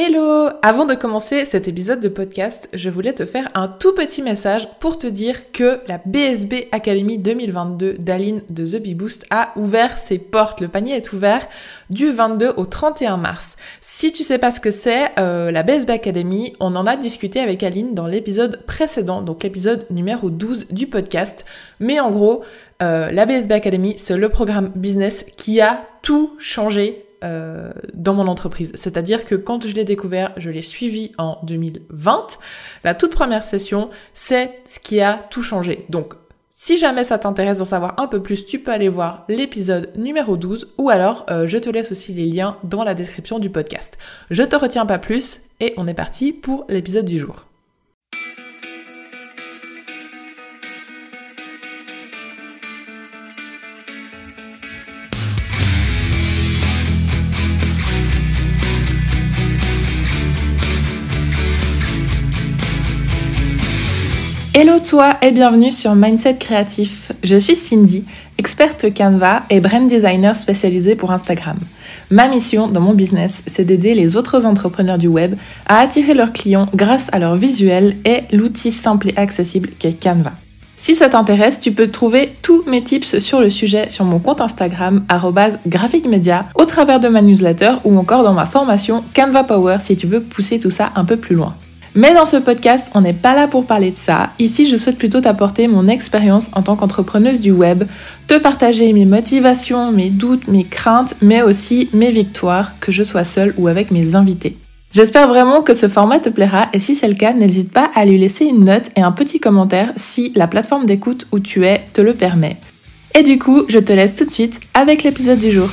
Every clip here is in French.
Hello Avant de commencer cet épisode de podcast, je voulais te faire un tout petit message pour te dire que la BSB Academy 2022 d'Aline de The Bee Boost a ouvert ses portes. Le panier est ouvert du 22 au 31 mars. Si tu sais pas ce que c'est, euh, la BSB Academy, on en a discuté avec Aline dans l'épisode précédent, donc l'épisode numéro 12 du podcast. Mais en gros, euh, la BSB Academy, c'est le programme business qui a tout changé euh, dans mon entreprise. C'est-à-dire que quand je l'ai découvert, je l'ai suivi en 2020. La toute première session, c'est ce qui a tout changé. Donc, si jamais ça t'intéresse d'en savoir un peu plus, tu peux aller voir l'épisode numéro 12 ou alors euh, je te laisse aussi les liens dans la description du podcast. Je te retiens pas plus et on est parti pour l'épisode du jour. Hello toi et bienvenue sur Mindset Créatif. Je suis Cindy, experte Canva et brand designer spécialisée pour Instagram. Ma mission dans mon business, c'est d'aider les autres entrepreneurs du web à attirer leurs clients grâce à leur visuel et l'outil simple et accessible qu'est Canva. Si ça t'intéresse, tu peux trouver tous mes tips sur le sujet sur mon compte Instagram @graphicmedia, au travers de ma newsletter ou encore dans ma formation Canva Power si tu veux pousser tout ça un peu plus loin. Mais dans ce podcast, on n'est pas là pour parler de ça. Ici, je souhaite plutôt t'apporter mon expérience en tant qu'entrepreneuse du web, te partager mes motivations, mes doutes, mes craintes, mais aussi mes victoires, que je sois seule ou avec mes invités. J'espère vraiment que ce format te plaira et si c'est le cas, n'hésite pas à lui laisser une note et un petit commentaire si la plateforme d'écoute où tu es te le permet. Et du coup, je te laisse tout de suite avec l'épisode du jour.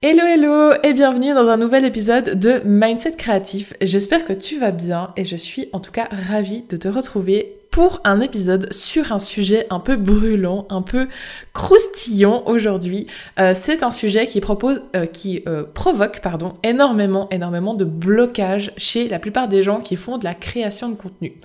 Hello hello et bienvenue dans un nouvel épisode de Mindset Créatif. J'espère que tu vas bien et je suis en tout cas ravie de te retrouver pour un épisode sur un sujet un peu brûlant, un peu croustillant aujourd'hui. Euh, c'est un sujet qui propose, euh, qui euh, provoque, pardon, énormément, énormément de blocage chez la plupart des gens qui font de la création de contenu.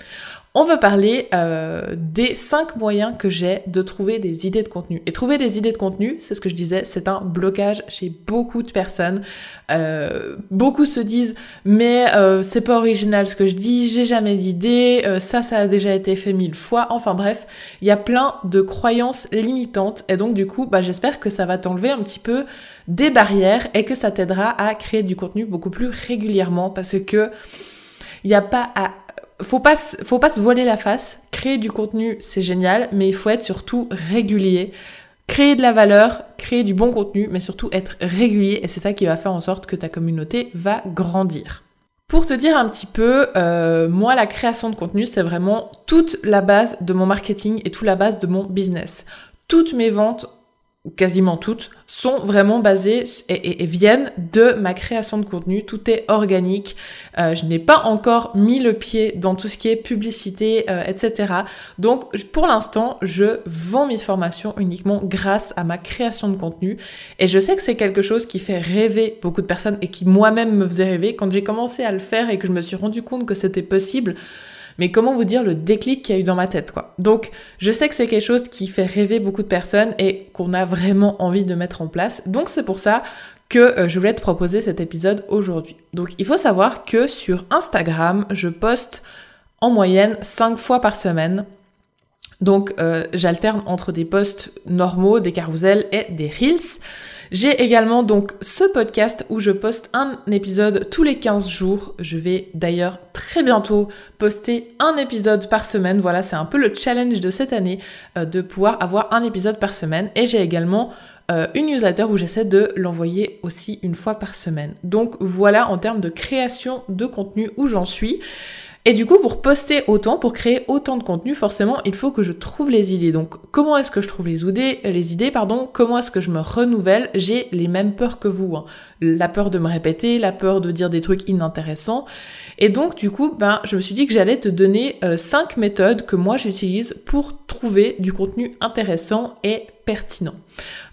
On va parler euh, des cinq moyens que j'ai de trouver des idées de contenu. Et trouver des idées de contenu, c'est ce que je disais, c'est un blocage chez beaucoup de personnes. Euh, beaucoup se disent mais euh, c'est pas original ce que je dis, j'ai jamais d'idée, ça ça a déjà été fait mille fois. Enfin bref, il y a plein de croyances limitantes et donc du coup, bah, j'espère que ça va t'enlever un petit peu des barrières et que ça t'aidera à créer du contenu beaucoup plus régulièrement parce que il n'y a pas à faut pas, faut pas se voiler la face. Créer du contenu, c'est génial, mais il faut être surtout régulier. Créer de la valeur, créer du bon contenu, mais surtout être régulier. Et c'est ça qui va faire en sorte que ta communauté va grandir. Pour te dire un petit peu, euh, moi, la création de contenu, c'est vraiment toute la base de mon marketing et toute la base de mon business. Toutes mes ventes quasiment toutes, sont vraiment basées et, viennent de ma création de contenu. Tout est organique. Euh, je n'ai pas encore mis le pied dans tout ce qui est publicité, euh, etc. Donc, pour l'instant, je vends mes formations uniquement grâce à ma création de contenu. Et je sais que c'est quelque chose qui fait rêver beaucoup de personnes et qui moi-même me faisait rêver. Quand j'ai commencé à le faire et que je me suis rendu compte que c'était possible, mais comment vous dire le déclic qu'il y a eu dans ma tête, quoi. Donc, je sais que c'est quelque chose qui fait rêver beaucoup de personnes et qu'on a vraiment envie de mettre en place. Donc, c'est pour ça que euh, je voulais te proposer cet épisode aujourd'hui. Donc, il faut savoir que sur Instagram, je poste en moyenne 5 fois par semaine donc euh, j'alterne entre des posts normaux, des carousels et des reels. J'ai également donc ce podcast où je poste un épisode tous les 15 jours. Je vais d'ailleurs très bientôt poster un épisode par semaine. Voilà, c'est un peu le challenge de cette année euh, de pouvoir avoir un épisode par semaine. Et j'ai également euh, une newsletter où j'essaie de l'envoyer aussi une fois par semaine. Donc voilà en termes de création de contenu où j'en suis. Et du coup, pour poster autant, pour créer autant de contenu, forcément, il faut que je trouve les idées. Donc, comment est-ce que je trouve les idées, les idées, pardon, comment est-ce que je me renouvelle? J'ai les mêmes peurs que vous. Hein. La peur de me répéter, la peur de dire des trucs inintéressants. Et donc, du coup, ben, je me suis dit que j'allais te donner euh, cinq méthodes que moi j'utilise pour trouver du contenu intéressant et pertinent.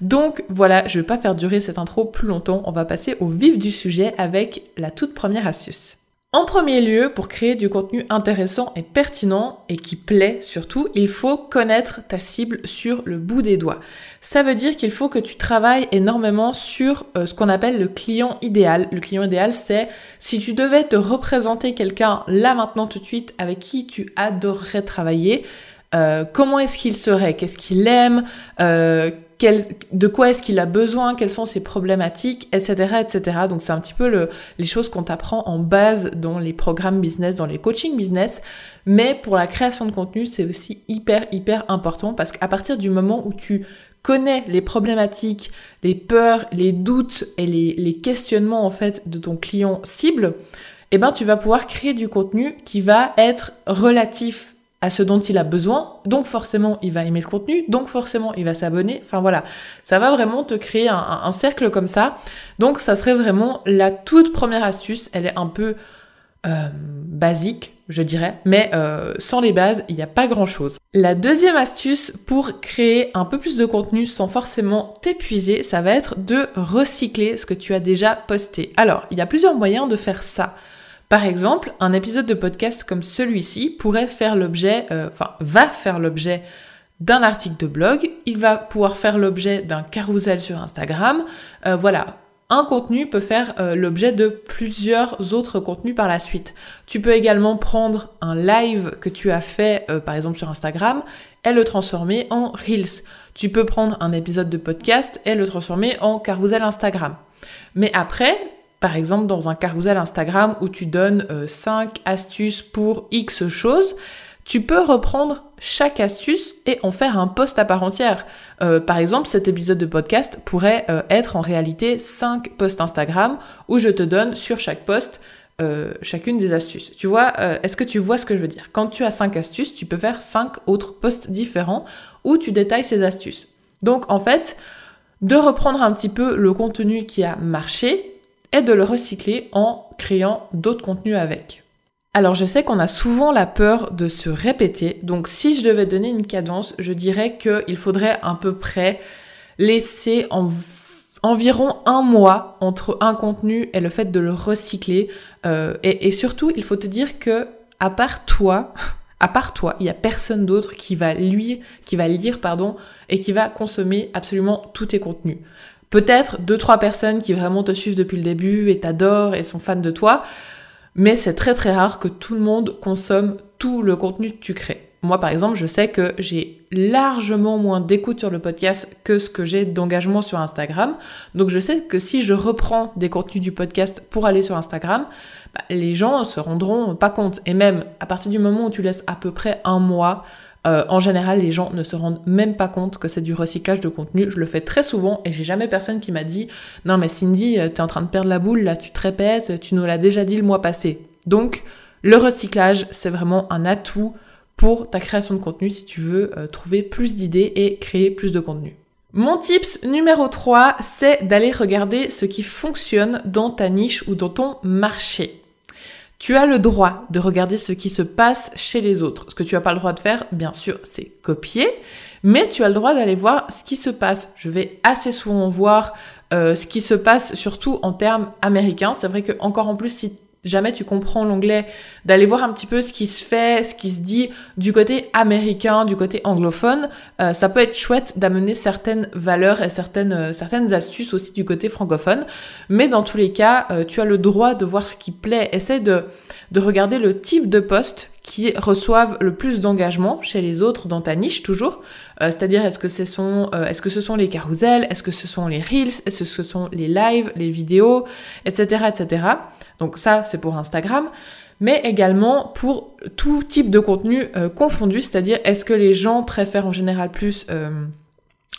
Donc voilà, je vais pas faire durer cette intro plus longtemps, on va passer au vif du sujet avec la toute première astuce. En premier lieu, pour créer du contenu intéressant et pertinent et qui plaît surtout, il faut connaître ta cible sur le bout des doigts. Ça veut dire qu'il faut que tu travailles énormément sur euh, ce qu'on appelle le client idéal. Le client idéal, c'est si tu devais te représenter quelqu'un là maintenant tout de suite avec qui tu adorerais travailler, euh, comment est-ce qu'il serait, qu'est-ce qu'il aime, euh, de quoi est-ce qu'il a besoin, quelles sont ses problématiques, etc., etc. Donc c'est un petit peu le, les choses qu'on t'apprend en base dans les programmes business, dans les coaching business. Mais pour la création de contenu, c'est aussi hyper, hyper important parce qu'à partir du moment où tu connais les problématiques, les peurs, les doutes et les, les questionnements en fait de ton client cible, eh ben tu vas pouvoir créer du contenu qui va être relatif à ce dont il a besoin, donc forcément il va aimer ce contenu, donc forcément il va s'abonner, enfin voilà, ça va vraiment te créer un, cercle comme ça, donc ça serait vraiment la toute première astuce, elle est un peu euh, basique, je dirais, mais euh, sans les bases, il n'y a pas grand-chose. La deuxième astuce pour créer un peu plus de contenu sans forcément t'épuiser, ça va être de recycler ce que tu as déjà posté. Alors, il y a plusieurs moyens de faire ça. Par exemple, un épisode de podcast comme celui-ci pourrait faire l'objet, euh, enfin, va faire l'objet d'un article de blog, il va pouvoir faire l'objet d'un carousel sur Instagram. Euh, voilà, un contenu peut faire euh, l'objet de plusieurs autres contenus par la suite. Tu peux également prendre un live que tu as fait par exemple sur Instagram et le transformer en Reels. Tu peux prendre un épisode de podcast et le transformer en carousel Instagram. Mais après, par exemple dans un carousel Instagram où tu donnes 5 euh, astuces pour X choses, tu peux reprendre chaque astuce et en faire un post à part entière. Euh, par exemple, cet épisode de podcast pourrait euh, être en réalité 5 posts Instagram où je te donne sur chaque post chacune des astuces. Tu vois, est-ce que tu vois ce que je veux dire? Quand tu as 5 astuces, tu peux faire 5 autres posts différents où tu détailles ces astuces. Donc en fait, de reprendre un petit peu le contenu qui a marché et de le recycler en créant d'autres contenus avec. Alors je sais qu'on a souvent la peur de se répéter, donc si je devais donner une cadence, je dirais qu'il faudrait à peu près laisser environ un mois entre un contenu et le fait de le recycler. Euh, et, surtout, il faut te dire que à part toi, à part toi, il y a personne d'autre qui va lui, qui va lire, pardon, et qui va consommer absolument tous tes contenus. Peut-être deux, trois personnes qui vraiment te suivent depuis le début et t'adorent et sont fans de toi, mais c'est très très rare que tout le monde consomme tout le contenu que tu crées. Moi, par exemple, je sais que j'ai largement moins d'écoute sur le podcast que ce que j'ai d'engagement sur Instagram. Donc, je sais que si je reprends des contenus du podcast pour aller sur Instagram, bah, les gens se rendront pas compte. Et même à partir du moment où tu laisses à peu près un mois, euh, en général, les gens ne se rendent même pas compte que c'est du recyclage de contenu. Je le fais très souvent et j'ai jamais personne qui m'a dit non mais Cindy, euh, t'es en train de perdre la boule là, tu te tu nous l'as déjà dit le mois passé. Donc le recyclage, c'est vraiment un atout pour ta création de contenu si tu veux euh, trouver plus d'idées et créer plus de contenu. Mon tips numéro 3, c'est d'aller regarder ce qui fonctionne dans ta niche ou dans ton marché. Tu as le droit de regarder ce qui se passe chez les autres. Ce que tu n'as pas le droit de faire, bien sûr, c'est copier, mais tu as le droit d'aller voir ce qui se passe. Je vais assez souvent voir euh, ce qui se passe, surtout en termes américains. C'est vrai que encore en plus, si jamais tu comprends l'anglais, d'aller voir un petit peu ce qui se fait, ce qui se dit du côté américain, du côté anglophone. Euh, ça peut être chouette d'amener certaines valeurs et certaines, euh, certaines astuces aussi du côté francophone. Mais dans tous les cas, euh, tu as le droit de voir ce qui plaît. Essaie de, de regarder le type de poste qui reçoivent le plus d'engagement chez les autres dans ta niche toujours. C'est-à-dire est-ce que ce sont est-ce que ce sont les carousels, est-ce que ce sont les reels, est-ce que ce sont les lives, les vidéos, etc. Donc ça, c'est pour Instagram, mais également pour tout type de contenu euh, confondu, c'est-à-dire est-ce que les gens préfèrent en général plus euh,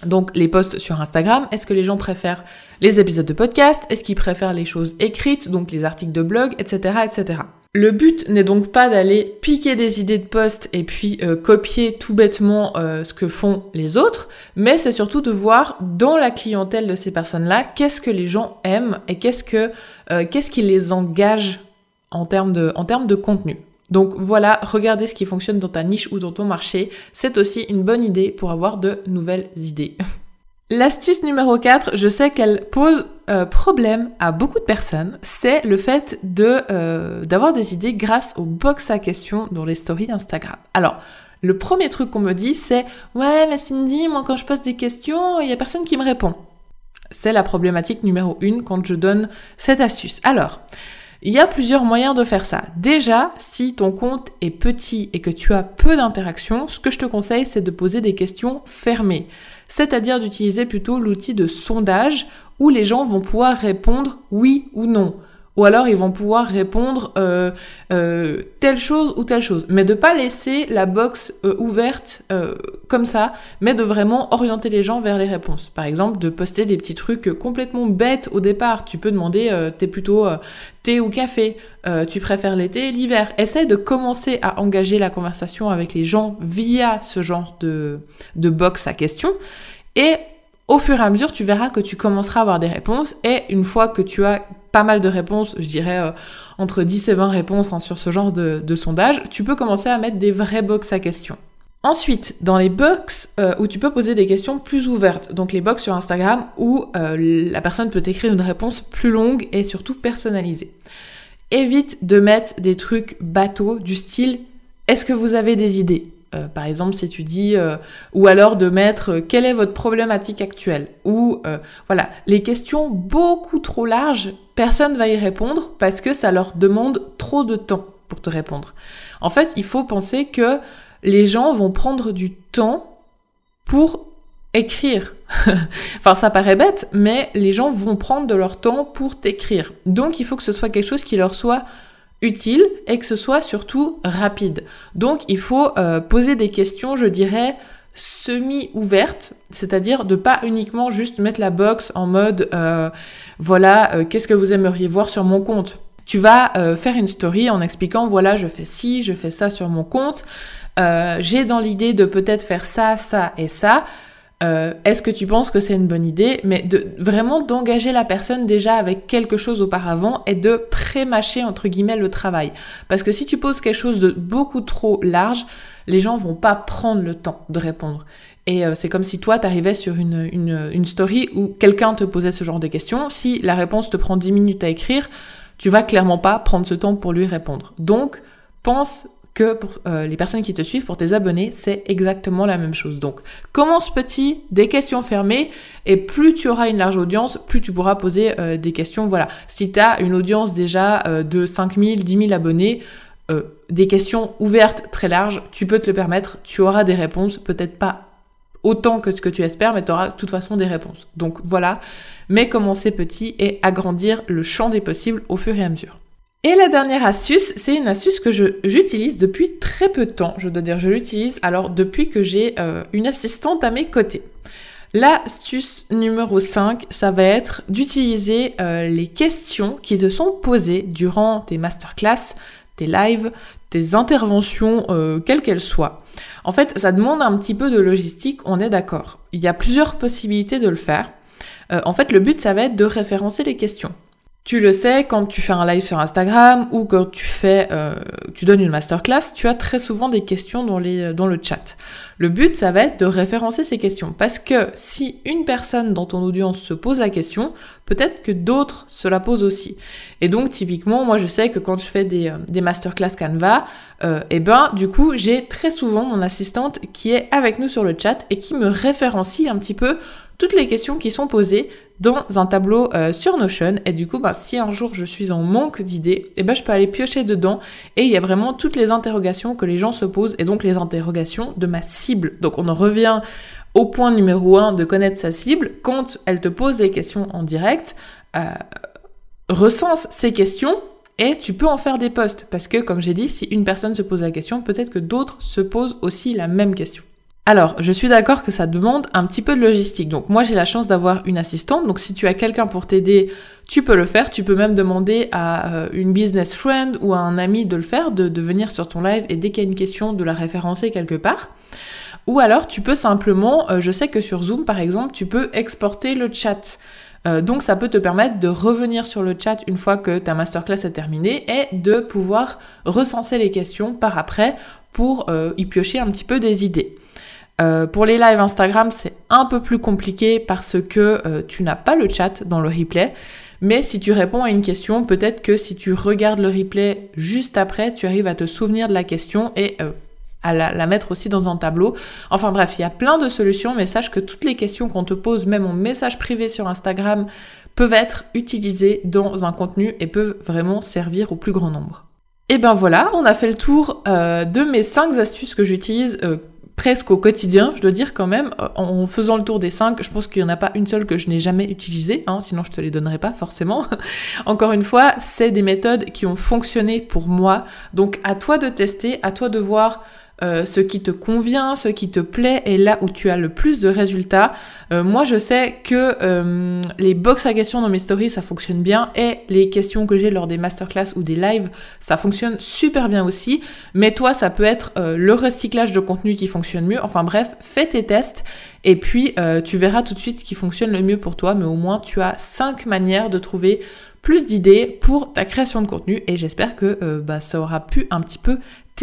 donc les posts sur Instagram, est-ce que les gens préfèrent les épisodes de podcast, est-ce qu'ils préfèrent les choses écrites, donc les articles de blog, etc. Le but n'est donc pas d'aller piquer des idées de posts et puis euh, copier tout bêtement ce que font les autres, mais c'est surtout de voir dans la clientèle de ces personnes-là qu'est-ce que les gens aiment et qu'est-ce que euh, qu'est-ce qui les engage en termes de, en termes de contenu. Donc voilà, regardez ce qui fonctionne dans ta niche ou dans ton marché. C'est aussi une bonne idée pour avoir de nouvelles idées. L'astuce numéro 4, je sais qu'elle pose euh, problème à beaucoup de personnes, c'est le fait de euh, d'avoir des idées grâce au box à questions dans les stories Instagram. Alors, le premier truc qu'on me dit, c'est ouais, mais Cindy, moi quand je pose des questions, il y a personne qui me répond. C'est la problématique numéro une quand je donne cette astuce. Alors, il y a plusieurs moyens de faire ça. Déjà, si ton compte est petit et que tu as peu d'interactions, ce que je te conseille, c'est de poser des questions fermées. C'est-à-dire d'utiliser plutôt l'outil de sondage où les gens vont pouvoir répondre oui ou non. Ou alors ils vont pouvoir répondre euh, euh, telle chose ou telle chose. Mais de pas laisser la box euh, ouverte comme ça, mais de vraiment orienter les gens vers les réponses. Par exemple, de poster des petits trucs complètement bêtes au départ. Tu peux demander, t'es plutôt thé ou café, tu préfères l'été, l'hiver. Essaie de commencer à engager la conversation avec les gens via ce genre de, de box à questions. Et au fur et à mesure, tu verras que tu commenceras à avoir des réponses et une fois que tu as pas mal de réponses, je dirais euh, entre 10 et 20 réponses hein, sur ce genre de, sondage, tu peux commencer à mettre des vrais box à questions. Ensuite, dans les box euh, où tu peux poser des questions plus ouvertes, donc les box sur Instagram où euh, la personne peut écrire une réponse plus longue et surtout personnalisée. Évite de mettre des trucs bateaux du style est-ce que vous avez des idées? Euh, par exemple, si tu dis, euh, ou alors de mettre euh, quelle est votre problématique actuelle, ou voilà, les questions beaucoup trop larges, personne va y répondre parce que ça leur demande trop de temps pour te répondre. En fait, il faut penser que les gens vont prendre du temps pour écrire. enfin, ça paraît bête, mais les gens vont prendre de leur temps pour t'écrire. Donc, il faut que ce soit quelque chose qui leur soit utile et que ce soit surtout rapide. Donc il faut euh, poser des questions, je dirais, semi-ouvertes, c'est-à-dire de pas uniquement juste mettre la box en mode euh, voilà, euh, qu'est-ce que vous aimeriez voir sur mon compte tu vas faire une story en expliquant voilà je fais ci, je fais ça sur mon compte, j'ai dans l'idée de peut-être faire ça, ça et ça. Euh, est-ce que tu penses que c'est une bonne idée Mais vraiment d'engager la personne déjà avec quelque chose auparavant et de pré-mâcher entre guillemets le travail. Parce que si tu poses quelque chose de beaucoup trop large, les gens vont pas prendre le temps de répondre. Et euh, c'est comme si toi, tu arrivais sur une, une, une story où quelqu'un te posait ce genre de questions. Si la réponse te prend 10 minutes à écrire, tu vas clairement pas prendre ce temps pour lui répondre. Donc, pense que pour euh, les personnes qui te suivent, pour tes abonnés, c'est exactement la même chose. Donc, commence petit, des questions fermées, et plus tu auras une large audience, plus tu pourras poser euh, des questions. Voilà, si tu as une audience déjà euh, de 5000, 10 000 abonnés, des questions ouvertes très larges, tu peux te le permettre, tu auras des réponses, peut-être pas autant que ce que tu espères, mais tu auras de toute façon des réponses. Donc voilà, mais commencer petit et agrandir le champ des possibles au fur et à mesure. Et la dernière astuce, c'est une astuce que j'utilise depuis très peu de temps. Je dois dire, je l'utilise alors depuis que j'ai euh, une assistante à mes côtés. L'astuce numéro 5, ça va être d'utiliser euh, les questions qui te sont posées durant tes masterclass, tes lives, tes interventions, euh, quelles qu'elles soient. En fait, ça demande un petit peu de logistique, on est d'accord. Il y a plusieurs possibilités de le faire. en fait, le but, ça va être de référencer les questions. Tu le sais, quand tu fais un live sur Instagram ou quand tu fais, euh, tu donnes une masterclass, tu as très souvent des questions dans, les, dans le chat. Le but, ça va être de référencer ces questions parce que si une personne dans ton audience se pose la question, peut-être que d'autres se la posent aussi. Et donc, typiquement, moi, je sais que quand je fais des, euh, des masterclass Canva, euh, eh ben, du coup, j'ai très souvent mon assistante qui est avec nous sur le chat et qui me référencie un petit peu toutes les questions qui sont posées dans un tableau euh, sur Notion. Et du coup, bah, si un jour je suis en manque d'idées, eh ben, je peux aller piocher dedans. Et il y a vraiment toutes les interrogations que les gens se posent et donc les interrogations de ma cible. Donc on en revient au point numéro 1 de connaître sa cible. Quand elle te pose les questions en direct, euh, recense ces questions et tu peux en faire des posts. Parce que, comme j'ai dit, si une personne se pose la question, peut-être que d'autres se posent aussi la même question. Alors, je suis d'accord que ça demande un petit peu de logistique. Donc moi, j'ai la chance d'avoir une assistante. Donc si tu as quelqu'un pour t'aider, tu peux le faire. Tu peux même demander à euh, une business friend ou à un ami de le faire, de, venir sur ton live et dès qu'il y a une question, de la référencer quelque part. Ou alors, tu peux simplement, euh, je sais que sur Zoom, par exemple, tu peux exporter le chat. Euh, donc ça peut te permettre de revenir sur le chat une fois que ta masterclass est terminée et de pouvoir recenser les questions par après pour y piocher un petit peu des idées. Euh, pour les lives Instagram, c'est un peu plus compliqué parce que euh, tu n'as pas le chat dans le replay. Mais si tu réponds à une question, peut-être que si tu regardes le replay juste après, tu arrives à te souvenir de la question et euh, à la, mettre aussi dans un tableau. Enfin bref, il y a plein de solutions, mais sache que toutes les questions qu'on te pose, même en message privé sur Instagram, peuvent être utilisées dans un contenu et peuvent vraiment servir au plus grand nombre. Et ben voilà, on a fait le tour de mes 5 astuces que j'utilise presque au quotidien, je dois dire quand même, euh, en faisant le tour des cinq, je pense qu'il n'y en a pas une seule que je n'ai jamais utilisée, hein, sinon je te les donnerais pas forcément. Encore une fois, c'est des méthodes qui ont fonctionné pour moi, donc à toi de tester, à toi de voir euh, ce qui te convient, ce qui te plaît et là où tu as le plus de résultats. Euh, moi, je sais que euh, les box à questions dans mes stories, ça fonctionne bien et les questions que j'ai lors des masterclass ou des lives, ça fonctionne super bien aussi. Mais toi, ça peut être le recyclage de contenu qui fonctionne mieux. Enfin bref, fais tes tests et puis tu verras tout de suite ce qui fonctionne le mieux pour toi. Mais au moins, tu as cinq manières de trouver plus d'idées pour ta création de contenu et j'espère que bah, ça aura pu un petit peu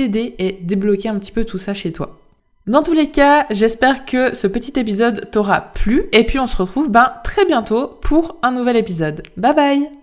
et débloquer un petit peu tout ça chez toi. Dans tous les cas, j'espère que ce petit épisode t'aura plu et puis on se retrouve ben, très bientôt pour un nouvel épisode. Bye bye